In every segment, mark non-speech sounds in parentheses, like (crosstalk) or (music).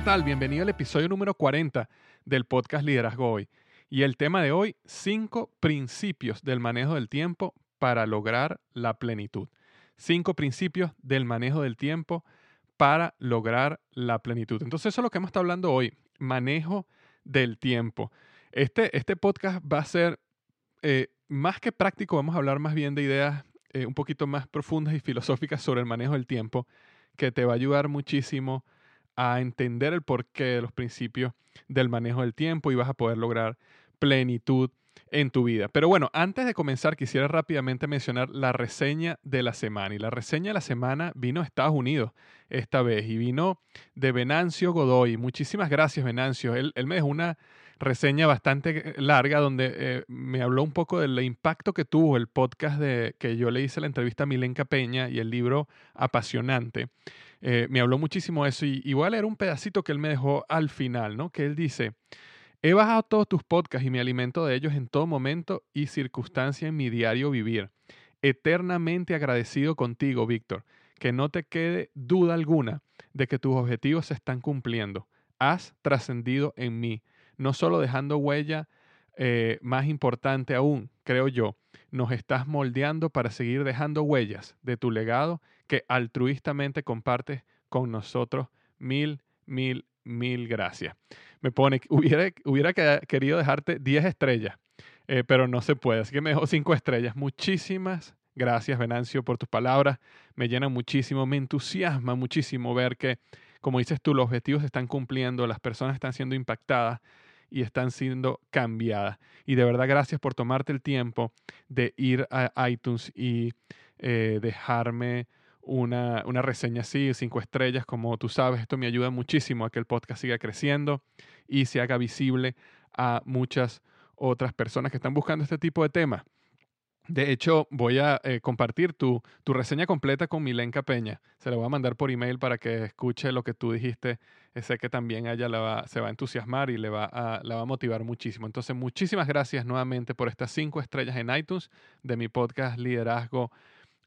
¿Qué tal? Bienvenido al episodio número 40 del podcast Liderazgo Hoy. Y el tema de hoy, cinco principios del manejo del tiempo para lograr la plenitud. Cinco principios del manejo del tiempo para lograr la plenitud. Entonces eso es lo que hemos estado hablando hoy, manejo del tiempo. Este, este podcast va a ser eh, más que práctico, vamos a hablar más bien de ideas eh, un poquito más profundas y filosóficas sobre el manejo del tiempo, que te va a ayudar muchísimo a entender el porqué de los principios del manejo del tiempo y vas a poder lograr plenitud en tu vida. Pero bueno, antes de comenzar quisiera rápidamente mencionar la reseña de la semana. Y la reseña de la semana vino a Estados Unidos esta vez y vino de Venancio Godoy. Muchísimas gracias, Venancio. Él, me dejó una reseña bastante larga donde eh, me habló un poco del impacto que tuvo el podcast de que yo le hice la entrevista a Milenka Peña y el libro Apasionante. Eh, me habló muchísimo eso y, y, voy a leer un pedacito que él me dejó al final, ¿no? Que él dice, he bajado todos tus podcasts y me alimento de ellos en todo momento y circunstancia en mi diario vivir. Eternamente agradecido contigo, Víctor. Que no te quede duda alguna de que tus objetivos se están cumpliendo. Has trascendido en mí, no solo dejando huella, eh, más importante aún, creo yo, nos estás moldeando para seguir dejando huellas de tu legado que altruistamente compartes con nosotros. Mil, mil, mil gracias. Me pone, hubiera, hubiera querido dejarte 10 estrellas, eh, pero no se puede, así que me dejó 5 estrellas. Muchísimas gracias, Venancio, por tus palabras. Me llena muchísimo, me entusiasma muchísimo ver que, como dices tú, los objetivos se están cumpliendo, las personas están siendo impactadas y están siendo cambiadas. Y de verdad, gracias por tomarte el tiempo de ir a iTunes y eh, dejarme una, una reseña así, cinco estrellas, como tú sabes, esto me ayuda muchísimo a que el podcast siga creciendo y se haga visible a muchas otras personas que están buscando este tipo de temas. De hecho, voy a eh, compartir tu, reseña completa con Milenka Peña. Se la voy a mandar por email para que escuche lo que tú dijiste. Sé que también ella la va, se va a entusiasmar y le va a, la va a motivar muchísimo. Entonces, muchísimas gracias nuevamente por estas cinco estrellas en iTunes de mi podcast Liderazgo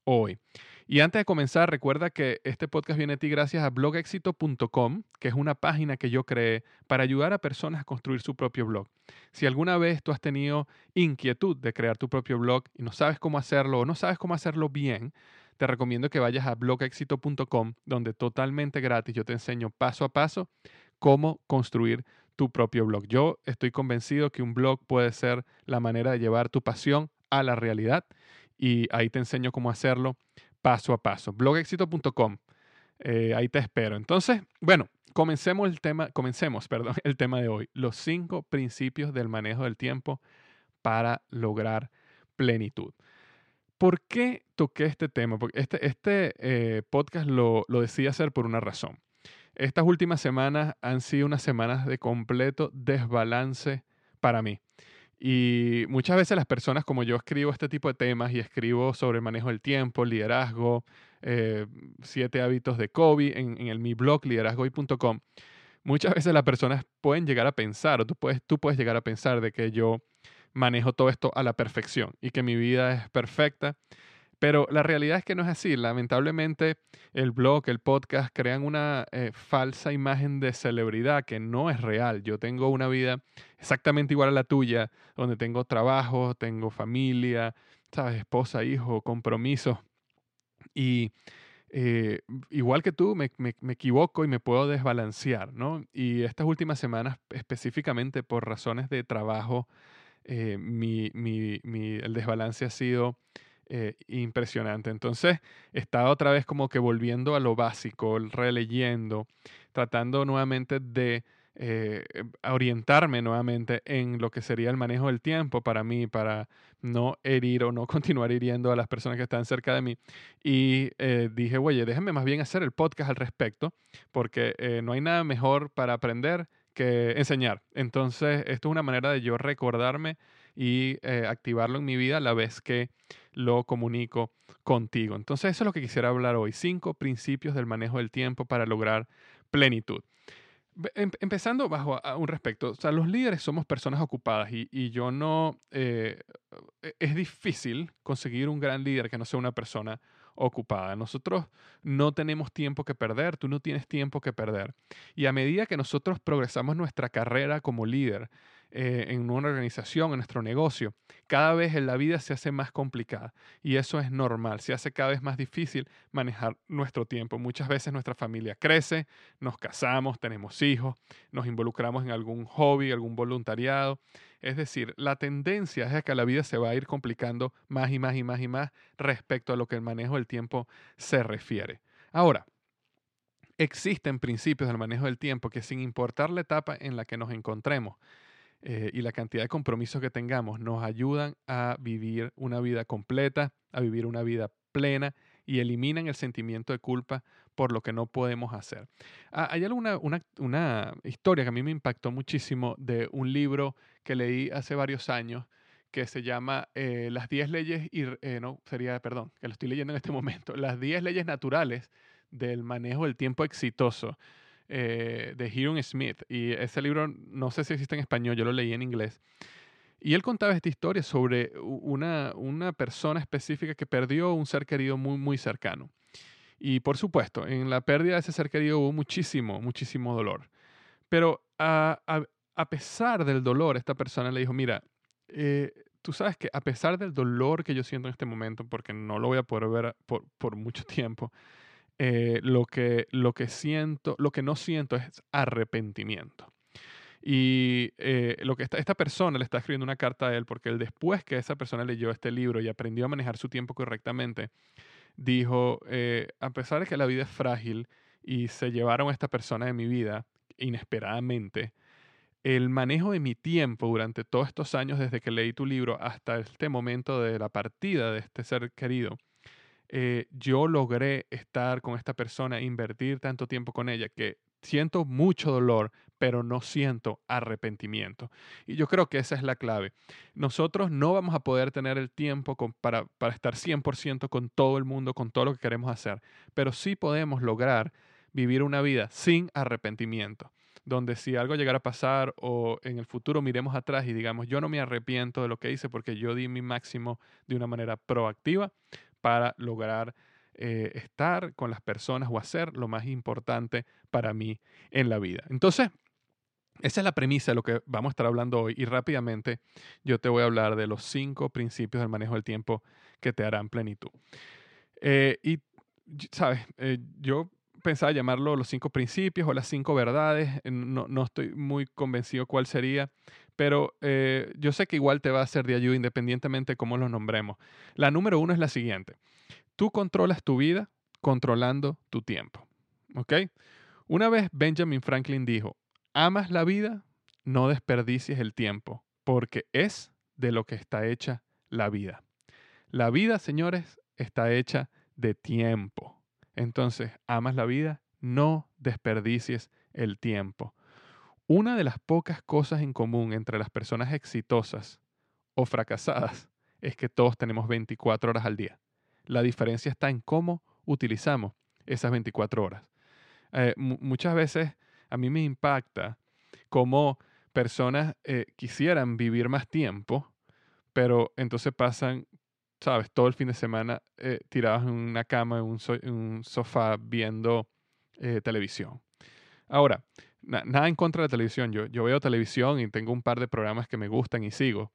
Hoy. Y antes de comenzar, recuerda que este podcast viene a ti gracias a blogexito.com, que es una página que yo creé para ayudar a personas a construir su propio blog. Si alguna vez tú has tenido inquietud de crear tu propio blog y no sabes cómo hacerlo o no sabes cómo hacerlo bien, te recomiendo que vayas a blogexito.com, donde totalmente gratis yo te enseño paso a paso cómo construir tu propio blog. Yo estoy convencido que un blog puede ser la manera de llevar tu pasión a la realidad y ahí te enseño cómo hacerlo paso a paso. blogexito.com. Eh, ahí te espero. Entonces, bueno, comencemos el tema, comencemos, (laughs) perdón, el tema de hoy. Los cinco principios del manejo del tiempo para lograr plenitud. ¿Por qué toqué este tema? Porque este, este eh, podcast lo, lo decidí hacer por una razón. estas últimas semanas han sido unas semanas de completo desbalance para mí. Y muchas veces las personas, como yo escribo este tipo de temas y escribo sobre manejo del tiempo, liderazgo, eh, siete hábitos de Kobe en, en el mi blog liderazgoy.com, muchas veces las personas pueden llegar a pensar, o tú puedes, tú puedes llegar a pensar de que yo manejo todo esto a la perfección y que mi vida es perfecta pero la realidad es que no es así. Lamentablemente, el blog, el podcast crean una eh, falsa imagen de celebridad que no es real. Yo tengo una vida exactamente igual a la tuya, donde tengo trabajo, tengo familia, ¿sabes? Esposa, hijo, compromisos. Y eh, igual que tú, me, equivoco y me puedo desbalancear, ¿no? Y estas últimas semanas, específicamente por razones de trabajo, eh, el desbalance ha sido eh, impresionante. Entonces, estaba otra vez como que volviendo a lo básico, releyendo, tratando nuevamente de eh, orientarme nuevamente en lo que sería el manejo del tiempo para mí, para no herir o no (laughs) continuar hiriendo a las personas que están cerca de mí. Y eh, dije, oye, déjenme más bien hacer el podcast al respecto, porque no hay nada mejor para aprender que enseñar. Entonces, esto es una manera de yo recordarme y eh, activarlo en mi vida a la vez que lo comunico contigo. Entonces, eso es lo que quisiera hablar hoy. Cinco principios del manejo del tiempo para lograr plenitud. Em, empezando bajo un respecto, o sea, los líderes somos personas ocupadas y, yo no, eh, e, es difícil conseguir un gran líder que no sea una persona ocupada. Nosotros no tenemos tiempo que perder, tú no tienes tiempo que perder. Y a medida que nosotros progresamos nuestra carrera como líder, eh, en una organización, en nuestro negocio, cada vez en la vida se hace más complicada y eso es normal, se hace cada vez más difícil manejar nuestro tiempo. Muchas veces nuestra familia crece, nos casamos, tenemos hijos, nos involucramos en algún hobby, algún voluntariado. Es decir, la tendencia es a que la vida se va a ir complicando más y más y más y más respecto a lo que el manejo del tiempo se refiere. Ahora, existen principios del manejo del tiempo que sin importar la etapa en la que nos encontremos, eh, y la cantidad de compromisos que tengamos nos ayudan a vivir una vida completa, a vivir una vida plena y eliminan el sentimiento de culpa por lo que no podemos hacer. Ah, hay alguna una, historia que a mí me impactó muchísimo de un libro que leí hace varios años que se llama eh, Las 10 leyes, y, eh, no, sería, perdón, que lo estoy leyendo en este (laughs) momento, Las 10 leyes naturales del manejo del tiempo exitoso eh, de Hiram Smith. Y ese libro, no sé si existe en español, yo lo leí en inglés. Y él contaba esta historia sobre una, una persona específica que perdió un ser querido muy, muy cercano. Y por supuesto, en la pérdida de ese ser querido hubo muchísimo, muchísimo dolor. Pero a, a, pesar del dolor, esta persona le dijo, mira, eh, tú sabes que a pesar del dolor que yo siento en este momento, porque no lo voy a poder ver por, por mucho (laughs) tiempo, eh, lo, que, lo que siento, lo que no siento es arrepentimiento. Y eh, lo que esta, esta persona le está escribiendo una carta a él, porque él después que esa persona leyó este libro y aprendió a manejar su tiempo correctamente, dijo, eh, a pesar de que la vida es frágil y se llevaron a esta persona de mi vida inesperadamente, el manejo de mi tiempo durante todos estos años desde que leí tu libro hasta este momento de la partida de este ser querido, eh, yo logré estar con esta persona, invertir tanto tiempo con ella, que siento mucho dolor, pero no siento arrepentimiento. Y yo creo que esa es la clave. Nosotros no vamos a poder tener el tiempo para, para estar 100% con todo el mundo, con todo lo que queremos hacer, pero sí podemos lograr vivir una vida sin arrepentimiento donde si algo llegara a pasar o en el futuro miremos atrás y digamos, yo no me arrepiento de lo que hice porque yo di mi máximo de una manera proactiva, para lograr eh, estar con las personas o hacer lo más importante para mí en la vida. Entonces, esa es la premisa de lo que vamos a estar hablando hoy y rápidamente yo te voy a hablar de los cinco principios del manejo del tiempo que te harán plenitud. Eh, y, sabes, eh, yo pensaba llamarlo los cinco principios o las cinco verdades, no, no estoy muy convencido cuál sería, pero eh, yo sé que igual te va a ser de ayuda independientemente de cómo los nombremos. La número uno es la siguiente. Tú controlas tu vida controlando tu tiempo. ¿Ok? Una vez Benjamin Franklin dijo, amas la vida, no desperdicies el tiempo, porque es de lo que está hecha la vida. La vida, señores, está hecha de tiempo. Entonces, amas la vida, no desperdicies el tiempo. Una de las pocas cosas en común entre las personas exitosas o fracasadas es que todos tenemos 24 horas al día. La diferencia está en cómo utilizamos esas 24 horas. Eh, muchas veces a mí me impacta cómo personas eh, quisieran vivir más tiempo, pero entonces pasan, sabes, todo el fin de semana eh, tirados en una cama, en un, sofá, viendo televisión. Ahora, nada en contra de la televisión. Yo, yo veo televisión y tengo un par de programas que me gustan y sigo.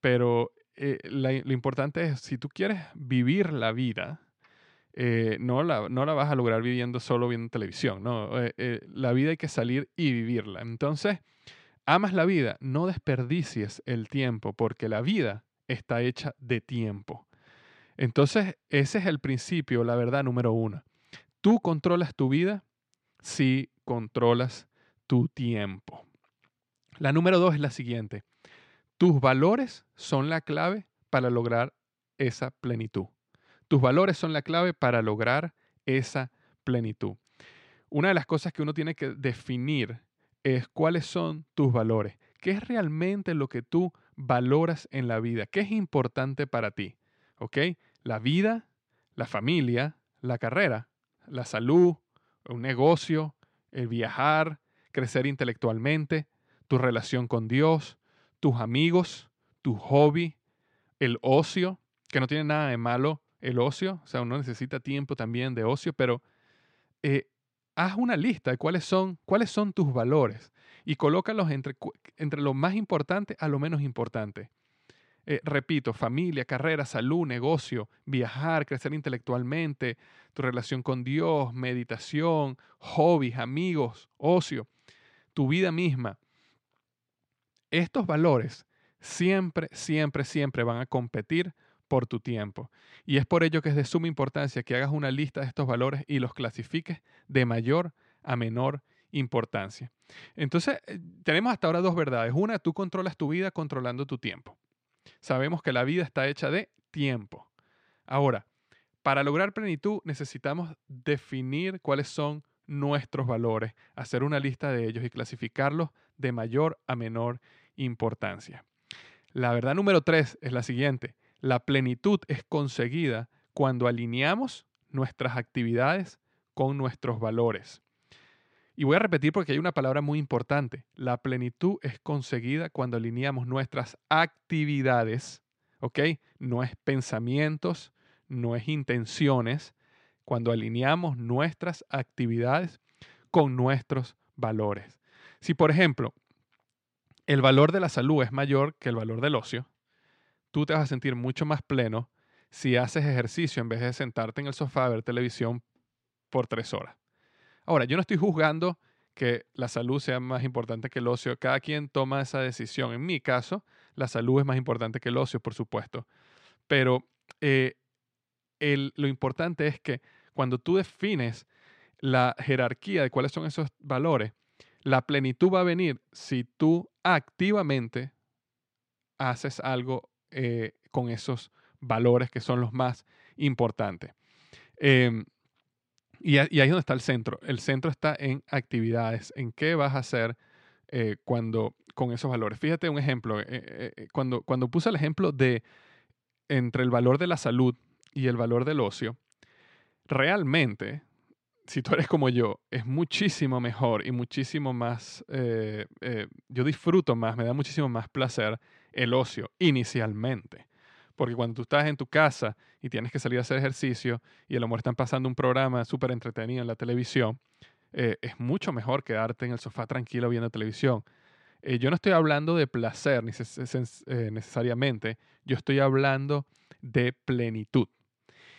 Pero eh, lo importante es, si tú quieres vivir la vida, eh, no, la, no la vas a lograr viviendo solo viendo televisión. ¿no? Eh, la vida hay que salir y vivirla. Entonces, amas la vida, no desperdicies el tiempo, porque la vida está hecha de tiempo. Entonces, ese es el principio, la verdad número uno. Tú controlas tu vida si controlas tu tiempo. La número dos es la siguiente. Tus valores son la clave para lograr esa plenitud. Tus valores son la clave para lograr esa plenitud. Una de las cosas que uno tiene que definir es cuáles son tus valores. ¿Qué es realmente lo que tú valoras en la vida? ¿Qué es importante para ti? ¿Ok? La vida, la familia, la carrera, la salud, un negocio, el viajar, crecer intelectualmente, tu relación con Dios, tus amigos, tu hobby, el ocio, que no tiene nada de malo el ocio, o sea, uno necesita tiempo también de ocio, pero eh, haz una lista de cuáles son, cuáles son tus valores y colócalos entre, entre lo más importante a lo menos importante. Eh, repito, familia, carrera, salud, negocio, viajar, crecer intelectualmente, tu relación con Dios, meditación, hobbies, amigos, ocio, tu vida misma. Estos valores siempre, siempre, siempre van a competir por tu tiempo. Y es por ello que es de suma importancia que hagas una lista de estos valores y los clasifiques de mayor a menor importancia. Entonces, eh, tenemos hasta ahora dos verdades. Una, tú controlas tu vida controlando tu tiempo sabemos que la vida está hecha de tiempo. Ahora, para lograr plenitud necesitamos definir cuáles son nuestros valores, hacer una lista de ellos y clasificarlos de mayor a menor importancia. La verdad número tres es la siguiente. La plenitud es conseguida cuando alineamos nuestras actividades con nuestros valores. Y voy a repetir porque hay una palabra muy importante. La plenitud es conseguida cuando alineamos nuestras actividades, ¿ok? No es pensamientos, no es intenciones, cuando alineamos nuestras actividades con nuestros valores. Si, por ejemplo, el valor de la salud es mayor que el valor del ocio, tú te vas a sentir mucho más pleno si haces ejercicio en vez de sentarte en el sofá a ver televisión por tres horas. Ahora, yo no estoy juzgando que la salud sea más importante que el ocio. Cada quien toma esa decisión. En mi caso, la salud es más importante que el ocio, por supuesto. Pero eh, lo importante es que cuando tú defines la jerarquía de cuáles son esos valores, la plenitud va a venir si tú activamente haces algo eh, con esos valores que son los más importantes. Em, y, ahí es donde está el centro. El centro está en actividades, en qué vas a hacer eh, cuando con esos valores. Fíjate un ejemplo. Eh, eh, cuando, cuando puse el ejemplo de entre el valor de la salud y el valor del ocio, realmente, si tú eres como yo, es muchísimo mejor y muchísimo más, yo disfruto más, me da muchísimo más placer el ocio inicialmente. Porque cuando tú estás en tu casa y tienes que salir a hacer ejercicio y a lo mejor están pasando un programa súper entretenido en la televisión, eh, es mucho mejor quedarte en el sofá tranquilo viendo televisión. Eh, yo no estoy hablando de placer eh, necesariamente, yo estoy hablando de plenitud.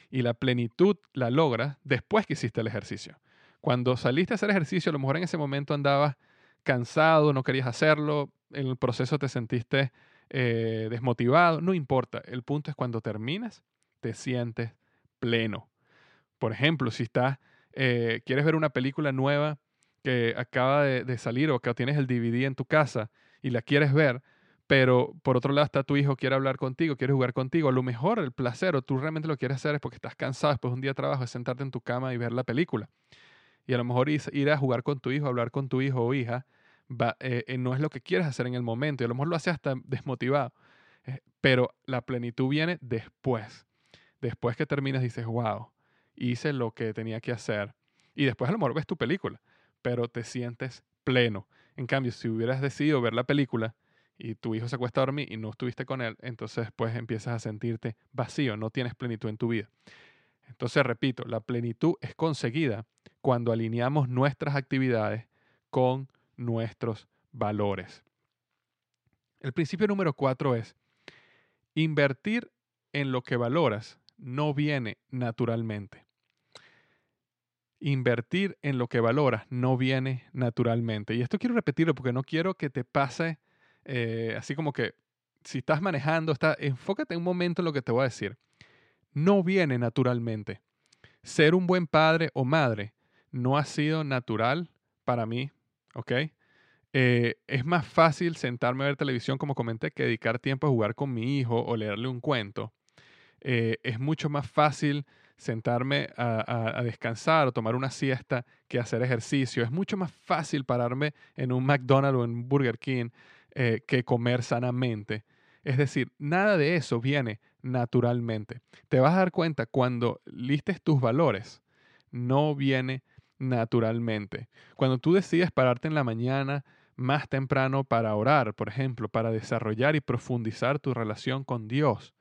Y la plenitud la logras después que hiciste el ejercicio. Cuando saliste a hacer ejercicio, a lo mejor en ese momento andabas cansado, no querías hacerlo, en el proceso te sentiste eh, desmotivado, no importa. El punto es cuando terminas, te sientes pleno. Por ejemplo, si estás, eh, quieres ver una película nueva que acaba de, salir o que tienes el DVD en tu casa y la quieres ver, pero por otro lado está tu hijo, quiere hablar contigo, quiere jugar contigo, a lo mejor el placer o tú realmente lo quieres hacer es porque estás cansado después de un día de trabajo, es sentarte en tu cama y ver la película. Y a lo mejor ir a jugar con tu hijo, hablar con tu hijo o hija, eh, eh, no es lo que quieres hacer en el momento. Y a lo mejor lo haces hasta desmotivado. Eh, pero la plenitud viene después. Después que terminas dices, wow, hice lo que tenía que hacer. Y después a lo mejor ves tu película, pero te sientes pleno. En cambio, si hubieras decidido ver la película y tu hijo se acuesta a dormir y no estuviste con él, entonces después empiezas a sentirte vacío, no tienes plenitud en tu vida. Entonces, repito, la plenitud es conseguida cuando alineamos nuestras actividades con nuestros valores. El principio número cuatro es, invertir en lo que valoras no viene naturalmente. Invertir en lo que valoras no viene naturalmente. Y esto quiero repetirlo porque no quiero que te pase eh, así como que si estás manejando, está, enfócate un momento en lo que te voy a decir. No viene naturalmente. Ser un buen padre o madre no ha sido natural para mí, ¿ok? Eh, es más fácil sentarme a ver televisión, como comenté, que dedicar tiempo a jugar con mi hijo o leerle un cuento. Eh, es mucho más fácil sentarme a, descansar o tomar una siesta que hacer ejercicio. Es mucho más fácil pararme en un McDonald's o en Burger King eh, que comer sanamente. Es decir, nada de eso viene naturalmente. Te vas a dar cuenta cuando listes tus valores, no viene naturalmente. Cuando tú decides pararte en la mañana más temprano para orar, por ejemplo, para desarrollar y profundizar tu relación con Dios,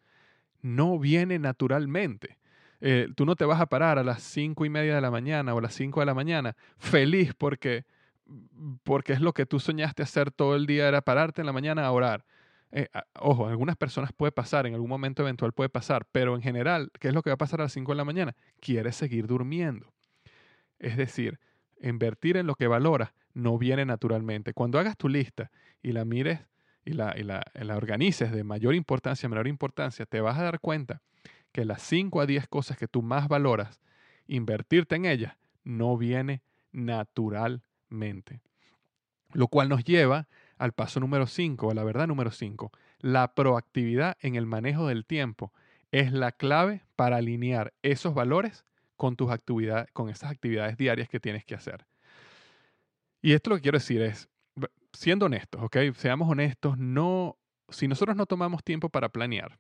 no viene naturalmente. Eh, tú no te vas a parar a las cinco y media de la mañana o a las cinco de la mañana feliz porque, porque es lo que tú soñaste hacer todo el día, era pararte en la mañana a orar. Eh, ojo, en algunas personas puede pasar, en algún momento eventual puede pasar, pero en general, ¿qué es lo que va a pasar a las 5 de la mañana? Quieres seguir durmiendo. Es decir, invertir en lo que valoras no viene naturalmente. Cuando hagas tu lista y la mires y la, y la, organices de mayor importancia a menor importancia, te vas a dar cuenta que las 5 a 10 cosas que tú más valoras, invertirte en ellas, no viene naturalmente. Lo cual nos lleva al paso número 5, a la verdad número 5. La proactividad en el manejo del tiempo es la clave para alinear esos valores con tus actividades, con esas actividades diarias que tienes que hacer. Y esto lo que quiero decir es, siendo honestos, ¿ok? Seamos honestos, no, si nosotros no tomamos tiempo para planear,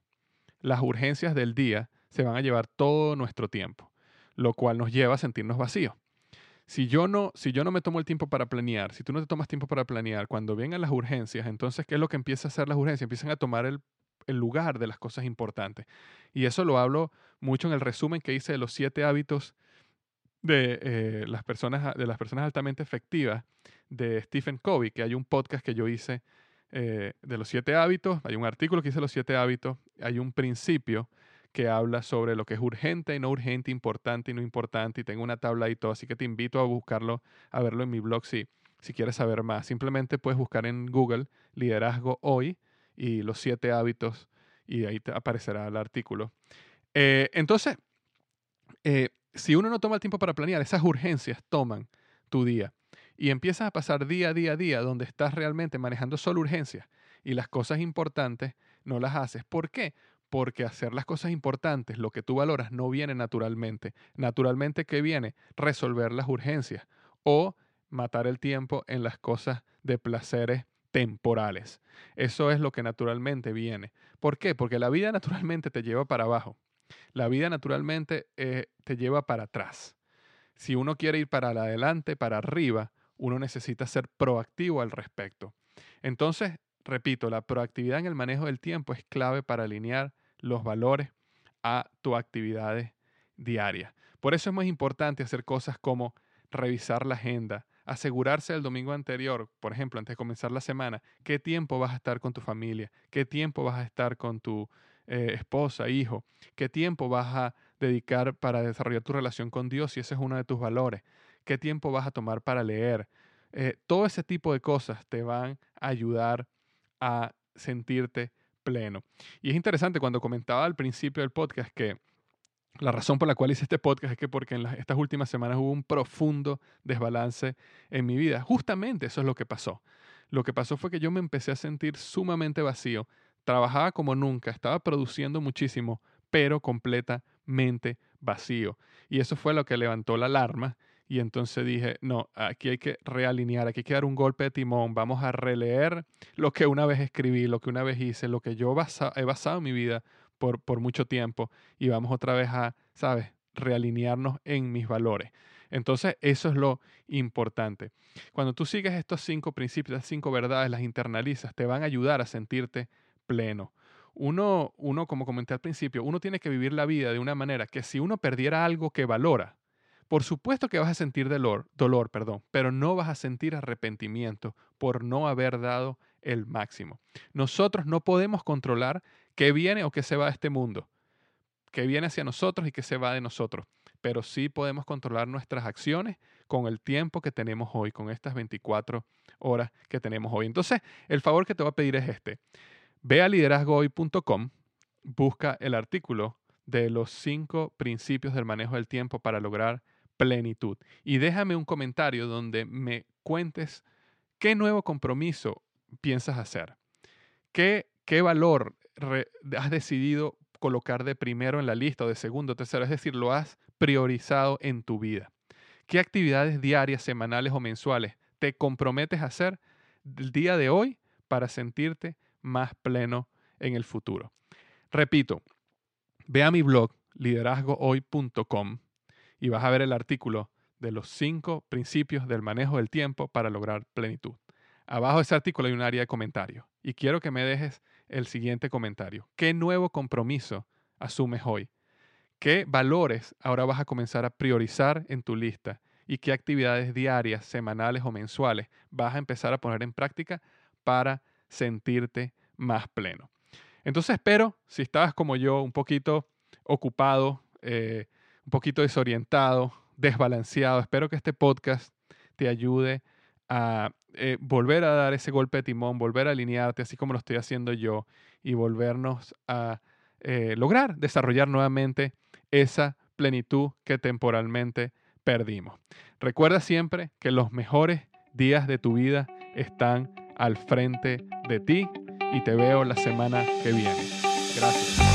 las urgencias del día se van a llevar todo nuestro tiempo, lo cual nos lleva a sentirnos vacíos. Si yo no, si yo no me tomo el tiempo para planear, si tú no te tomas tiempo para planear, cuando vengan las urgencias, entonces, ¿qué es lo que empieza a hacer las urgencias? Empiezan a tomar el, el lugar de las cosas importantes. Y eso lo hablo mucho en el resumen que hice de los siete hábitos de, eh, las, personas, de las personas altamente efectivas de Stephen Covey, que hay un podcast que yo hice eh, de los siete hábitos, hay un artículo que hice de los siete hábitos, hay un principio que habla sobre lo que es urgente y no urgente, importante y no importante, y tengo una tabla y todo, así que te invito a buscarlo, a verlo en mi blog si, si quieres saber más. Simplemente puedes buscar en Google liderazgo hoy y los siete hábitos y ahí aparecerá el artículo. Eh, entonces, eh, si uno no toma el tiempo para planear, esas urgencias toman tu día y empiezas a pasar día a día a día donde estás realmente manejando solo urgencias y las cosas importantes no las haces. ¿Por qué? Porque hacer las cosas importantes, lo que tú valoras, no viene naturalmente. Naturalmente, ¿qué viene? Resolver las urgencias o matar el tiempo en las cosas de placeres temporales. Eso es lo que naturalmente viene. ¿Por qué? Porque la vida naturalmente te lleva para abajo. La vida naturalmente eh, te lleva para atrás. Si uno quiere ir para adelante, para arriba, uno necesita ser proactivo al respecto. Entonces, repito, la proactividad en el manejo del tiempo es clave para alinear los valores a tus actividades diarias. Por eso es muy importante hacer cosas como revisar la agenda, asegurarse el domingo anterior, por ejemplo, antes de comenzar la semana, qué tiempo vas a estar con tu familia, qué tiempo vas a estar con tu eh, esposa, hijo, qué tiempo vas a dedicar para desarrollar tu relación con Dios si ese es uno de tus valores, qué tiempo vas a tomar para leer. Eh, todo ese tipo de cosas te van a ayudar a sentirte pleno. Y es interesante cuando comentaba al principio del podcast que la razón por la cual hice este podcast es que porque en estas últimas semanas hubo un profundo desbalance en mi vida. Justamente eso es lo que pasó. Lo que pasó fue que yo me empecé a sentir sumamente vacío. Trabajaba como nunca, estaba produciendo muchísimo, pero completamente vacío. Y eso fue lo que levantó la alarma Y entonces dije, no, aquí hay que realinear, aquí hay que dar un golpe de timón, vamos a releer lo que una vez escribí, lo que una vez hice, lo que yo he basado mi vida por, mucho tiempo y vamos otra vez a, ¿sabes?, realinearnos en mis valores. Entonces, eso es lo importante. Cuando tú sigues estos cinco principios, estas cinco verdades, las internalizas, te van a ayudar a sentirte pleno. Uno, uno, como comenté al principio, uno tiene que vivir la vida de una manera que si uno perdiera algo que valora, por supuesto que vas a sentir dolor, dolor, perdón, pero no vas a sentir arrepentimiento por no haber dado el máximo. Nosotros no podemos controlar qué viene o qué se va de este mundo, qué viene hacia nosotros y qué se va de nosotros, pero sí podemos controlar nuestras acciones con el tiempo que tenemos hoy, con estas 24 horas que tenemos hoy. Entonces, el favor que te voy a pedir es este. Ve a liderazgohoy.com, busca el artículo de los cinco principios del manejo del tiempo para lograr plenitud. Y déjame un comentario donde me cuentes qué nuevo compromiso piensas hacer. ¿Qué, qué valor has decidido colocar de primero en la lista o de segundo tercero? Es decir, lo has priorizado en tu vida. ¿Qué actividades diarias, semanales o mensuales te comprometes a hacer el día de hoy para sentirte más pleno en el futuro? Repito, ve a mi blog liderazgohoy.com y vas a ver el artículo de los cinco principios del manejo del tiempo para lograr plenitud. Abajo de ese artículo hay un área de comentarios y quiero que me dejes el siguiente comentario. ¿Qué nuevo compromiso asumes hoy? ¿Qué valores ahora vas a comenzar a priorizar en tu lista? ¿Y qué actividades diarias, semanales o mensuales vas a empezar a poner en práctica para sentirte más pleno? Entonces espero, si estabas como yo, un poquito ocupado, eh, un poquito desorientado, desbalanceado. Espero que este podcast te ayude a eh, volver a dar ese golpe de timón, volver a alinearte, así como lo estoy haciendo yo, y volvernos a eh, lograr desarrollar nuevamente esa plenitud que temporalmente perdimos. Recuerda siempre que los mejores días de tu vida están al frente de ti y te veo la semana que viene. Gracias.